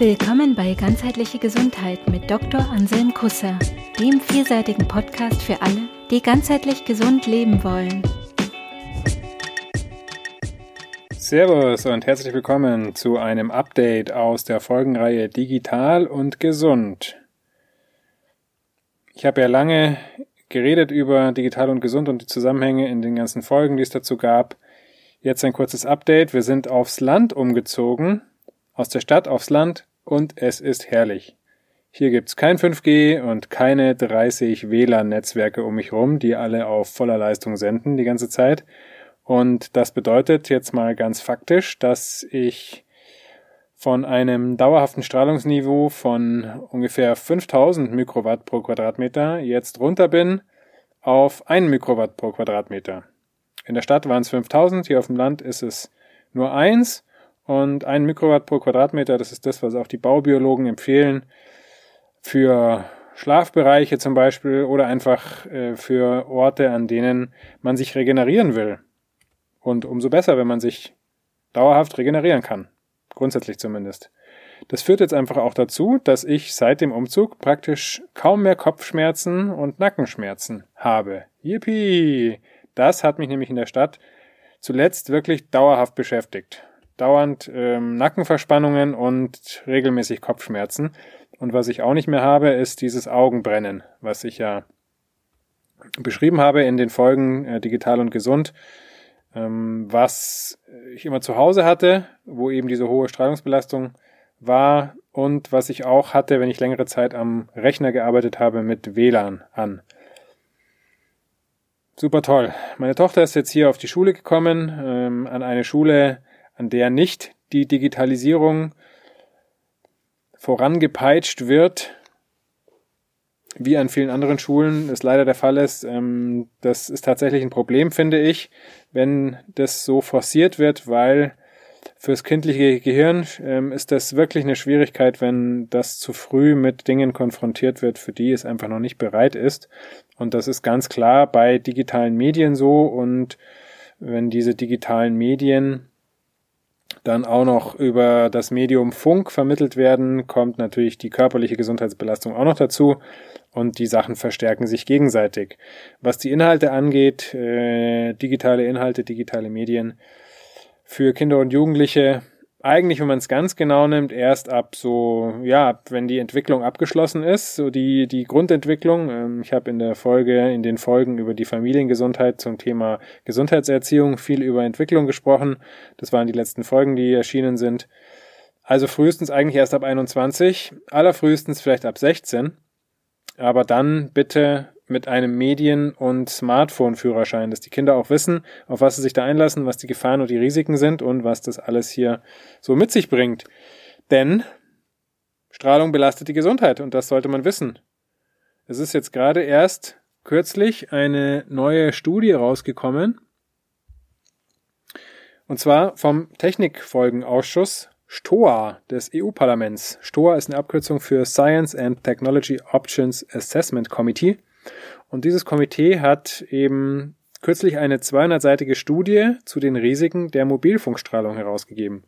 Willkommen bei Ganzheitliche Gesundheit mit Dr. Anselm Kusser, dem vielseitigen Podcast für alle, die ganzheitlich gesund leben wollen. Servus und herzlich willkommen zu einem Update aus der Folgenreihe Digital und Gesund. Ich habe ja lange geredet über Digital und Gesund und die Zusammenhänge in den ganzen Folgen, die es dazu gab. Jetzt ein kurzes Update. Wir sind aufs Land umgezogen aus der Stadt aufs Land und es ist herrlich. Hier gibt's kein 5G und keine 30 WLAN-Netzwerke um mich rum, die alle auf voller Leistung senden die ganze Zeit. Und das bedeutet jetzt mal ganz faktisch, dass ich von einem dauerhaften Strahlungsniveau von ungefähr 5000 Mikrowatt pro Quadratmeter jetzt runter bin auf 1 Mikrowatt pro Quadratmeter. In der Stadt waren es 5000, hier auf dem Land ist es nur eins und ein Mikrowatt pro Quadratmeter, das ist das, was auch die Baubiologen empfehlen, für Schlafbereiche zum Beispiel oder einfach äh, für Orte, an denen man sich regenerieren will. Und umso besser, wenn man sich dauerhaft regenerieren kann. Grundsätzlich zumindest. Das führt jetzt einfach auch dazu, dass ich seit dem Umzug praktisch kaum mehr Kopfschmerzen und Nackenschmerzen habe. Yippie! Das hat mich nämlich in der Stadt zuletzt wirklich dauerhaft beschäftigt dauernd ähm, Nackenverspannungen und regelmäßig Kopfschmerzen. Und was ich auch nicht mehr habe, ist dieses Augenbrennen, was ich ja beschrieben habe in den Folgen äh, Digital und Gesund, ähm, was ich immer zu Hause hatte, wo eben diese hohe Strahlungsbelastung war und was ich auch hatte, wenn ich längere Zeit am Rechner gearbeitet habe mit WLAN an. Super toll. Meine Tochter ist jetzt hier auf die Schule gekommen, ähm, an eine Schule, an der nicht die Digitalisierung vorangepeitscht wird, wie an vielen anderen Schulen es leider der Fall ist. Ähm, das ist tatsächlich ein Problem, finde ich, wenn das so forciert wird, weil fürs kindliche Gehirn ähm, ist das wirklich eine Schwierigkeit, wenn das zu früh mit Dingen konfrontiert wird, für die es einfach noch nicht bereit ist. Und das ist ganz klar bei digitalen Medien so. Und wenn diese digitalen Medien dann auch noch über das Medium Funk vermittelt werden, kommt natürlich die körperliche Gesundheitsbelastung auch noch dazu und die Sachen verstärken sich gegenseitig. Was die Inhalte angeht, äh, digitale Inhalte, digitale Medien für Kinder und Jugendliche eigentlich, wenn man es ganz genau nimmt, erst ab so, ja, wenn die Entwicklung abgeschlossen ist, so die, die Grundentwicklung. Ähm, ich habe in der Folge, in den Folgen über die Familiengesundheit zum Thema Gesundheitserziehung viel über Entwicklung gesprochen. Das waren die letzten Folgen, die erschienen sind. Also frühestens eigentlich erst ab 21, allerfrühestens vielleicht ab 16. Aber dann bitte mit einem Medien- und Smartphone-Führerschein, dass die Kinder auch wissen, auf was sie sich da einlassen, was die Gefahren und die Risiken sind und was das alles hier so mit sich bringt. Denn Strahlung belastet die Gesundheit und das sollte man wissen. Es ist jetzt gerade erst kürzlich eine neue Studie rausgekommen. Und zwar vom Technikfolgenausschuss STOA des EU-Parlaments. STOA ist eine Abkürzung für Science and Technology Options Assessment Committee. Und dieses Komitee hat eben kürzlich eine 200-seitige Studie zu den Risiken der Mobilfunkstrahlung herausgegeben.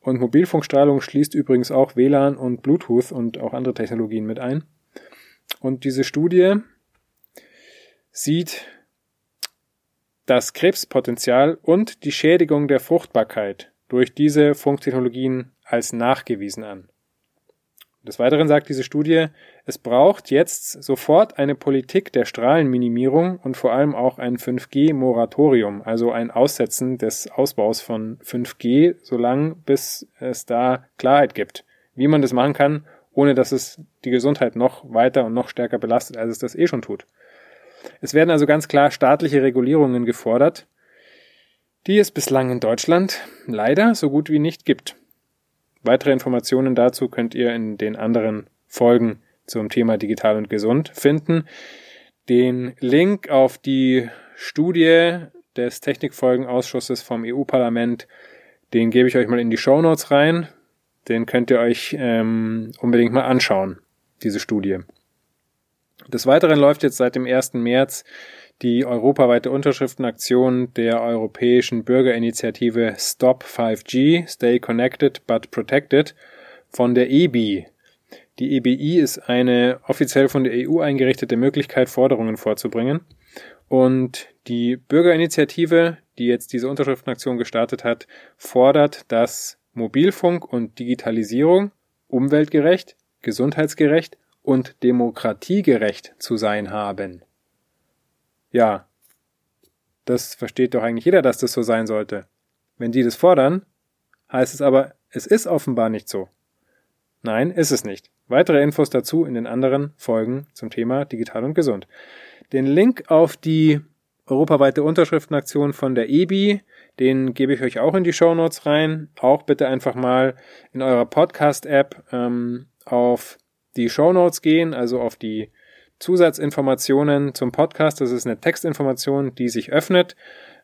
Und Mobilfunkstrahlung schließt übrigens auch WLAN und Bluetooth und auch andere Technologien mit ein. Und diese Studie sieht das Krebspotenzial und die Schädigung der Fruchtbarkeit durch diese Funktechnologien als nachgewiesen an. Des Weiteren sagt diese Studie, es braucht jetzt sofort eine Politik der Strahlenminimierung und vor allem auch ein 5G-Moratorium, also ein Aussetzen des Ausbaus von 5G, solange bis es da Klarheit gibt, wie man das machen kann, ohne dass es die Gesundheit noch weiter und noch stärker belastet, als es das eh schon tut. Es werden also ganz klar staatliche Regulierungen gefordert, die es bislang in Deutschland leider so gut wie nicht gibt. Weitere Informationen dazu könnt ihr in den anderen Folgen zum Thema digital und gesund finden. Den Link auf die Studie des Technikfolgenausschusses vom EU-Parlament, den gebe ich euch mal in die Show Notes rein. Den könnt ihr euch ähm, unbedingt mal anschauen, diese Studie. Des Weiteren läuft jetzt seit dem 1. März die europaweite Unterschriftenaktion der europäischen Bürgerinitiative Stop 5G, Stay Connected but Protected von der EBI. Die EBI ist eine offiziell von der EU eingerichtete Möglichkeit, Forderungen vorzubringen. Und die Bürgerinitiative, die jetzt diese Unterschriftenaktion gestartet hat, fordert, dass Mobilfunk und Digitalisierung umweltgerecht, gesundheitsgerecht und demokratiegerecht zu sein haben. Ja, das versteht doch eigentlich jeder, dass das so sein sollte. Wenn die das fordern, heißt es aber, es ist offenbar nicht so. Nein, ist es nicht. Weitere Infos dazu in den anderen Folgen zum Thema digital und gesund. Den Link auf die europaweite Unterschriftenaktion von der EBI, den gebe ich euch auch in die Show Notes rein. Auch bitte einfach mal in eurer Podcast-App ähm, auf die Show Notes gehen, also auf die Zusatzinformationen zum Podcast. Das ist eine Textinformation, die sich öffnet.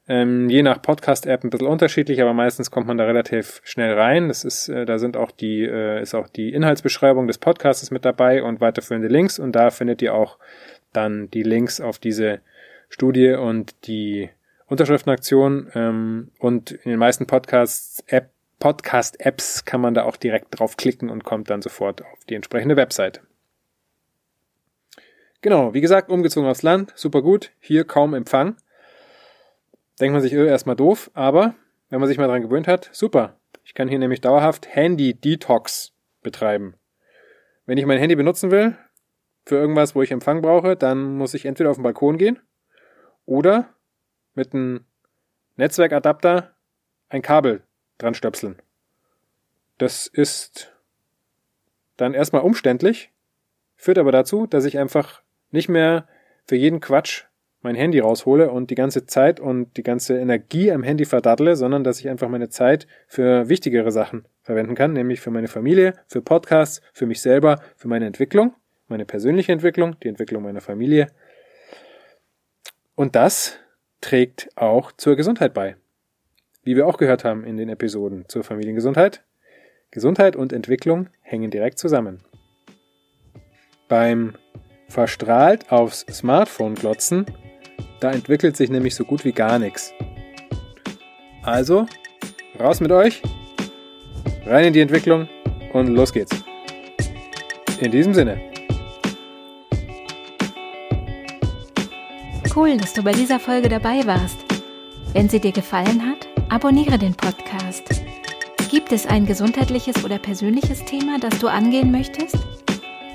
Ähm, je nach Podcast-App ein bisschen unterschiedlich, aber meistens kommt man da relativ schnell rein. Das ist, äh, da sind auch die, äh, ist auch die Inhaltsbeschreibung des Podcasts mit dabei und weiterführende Links und da findet ihr auch dann die Links auf diese Studie und die Unterschriftenaktion ähm, und in den meisten Podcasts App Podcast-Apps kann man da auch direkt draufklicken und kommt dann sofort auf die entsprechende Webseite. Genau, wie gesagt, umgezogen aufs Land, super gut, hier kaum Empfang. Denkt man sich äh, erstmal doof, aber wenn man sich mal dran gewöhnt hat, super. Ich kann hier nämlich dauerhaft Handy-Detox betreiben. Wenn ich mein Handy benutzen will, für irgendwas, wo ich Empfang brauche, dann muss ich entweder auf den Balkon gehen oder mit einem Netzwerkadapter ein Kabel dran stöpseln. Das ist dann erstmal umständlich, führt aber dazu, dass ich einfach nicht mehr für jeden Quatsch mein Handy raushole und die ganze Zeit und die ganze Energie am Handy verdattle, sondern dass ich einfach meine Zeit für wichtigere Sachen verwenden kann, nämlich für meine Familie, für Podcasts, für mich selber, für meine Entwicklung, meine persönliche Entwicklung, die Entwicklung meiner Familie. Und das trägt auch zur Gesundheit bei. Wie wir auch gehört haben in den Episoden zur Familiengesundheit. Gesundheit und Entwicklung hängen direkt zusammen. Beim verstrahlt aufs Smartphone glotzen, da entwickelt sich nämlich so gut wie gar nichts. Also, raus mit euch, rein in die Entwicklung und los geht's. In diesem Sinne. Cool, dass du bei dieser Folge dabei warst. Wenn sie dir gefallen hat, abonniere den Podcast. Gibt es ein gesundheitliches oder persönliches Thema, das du angehen möchtest?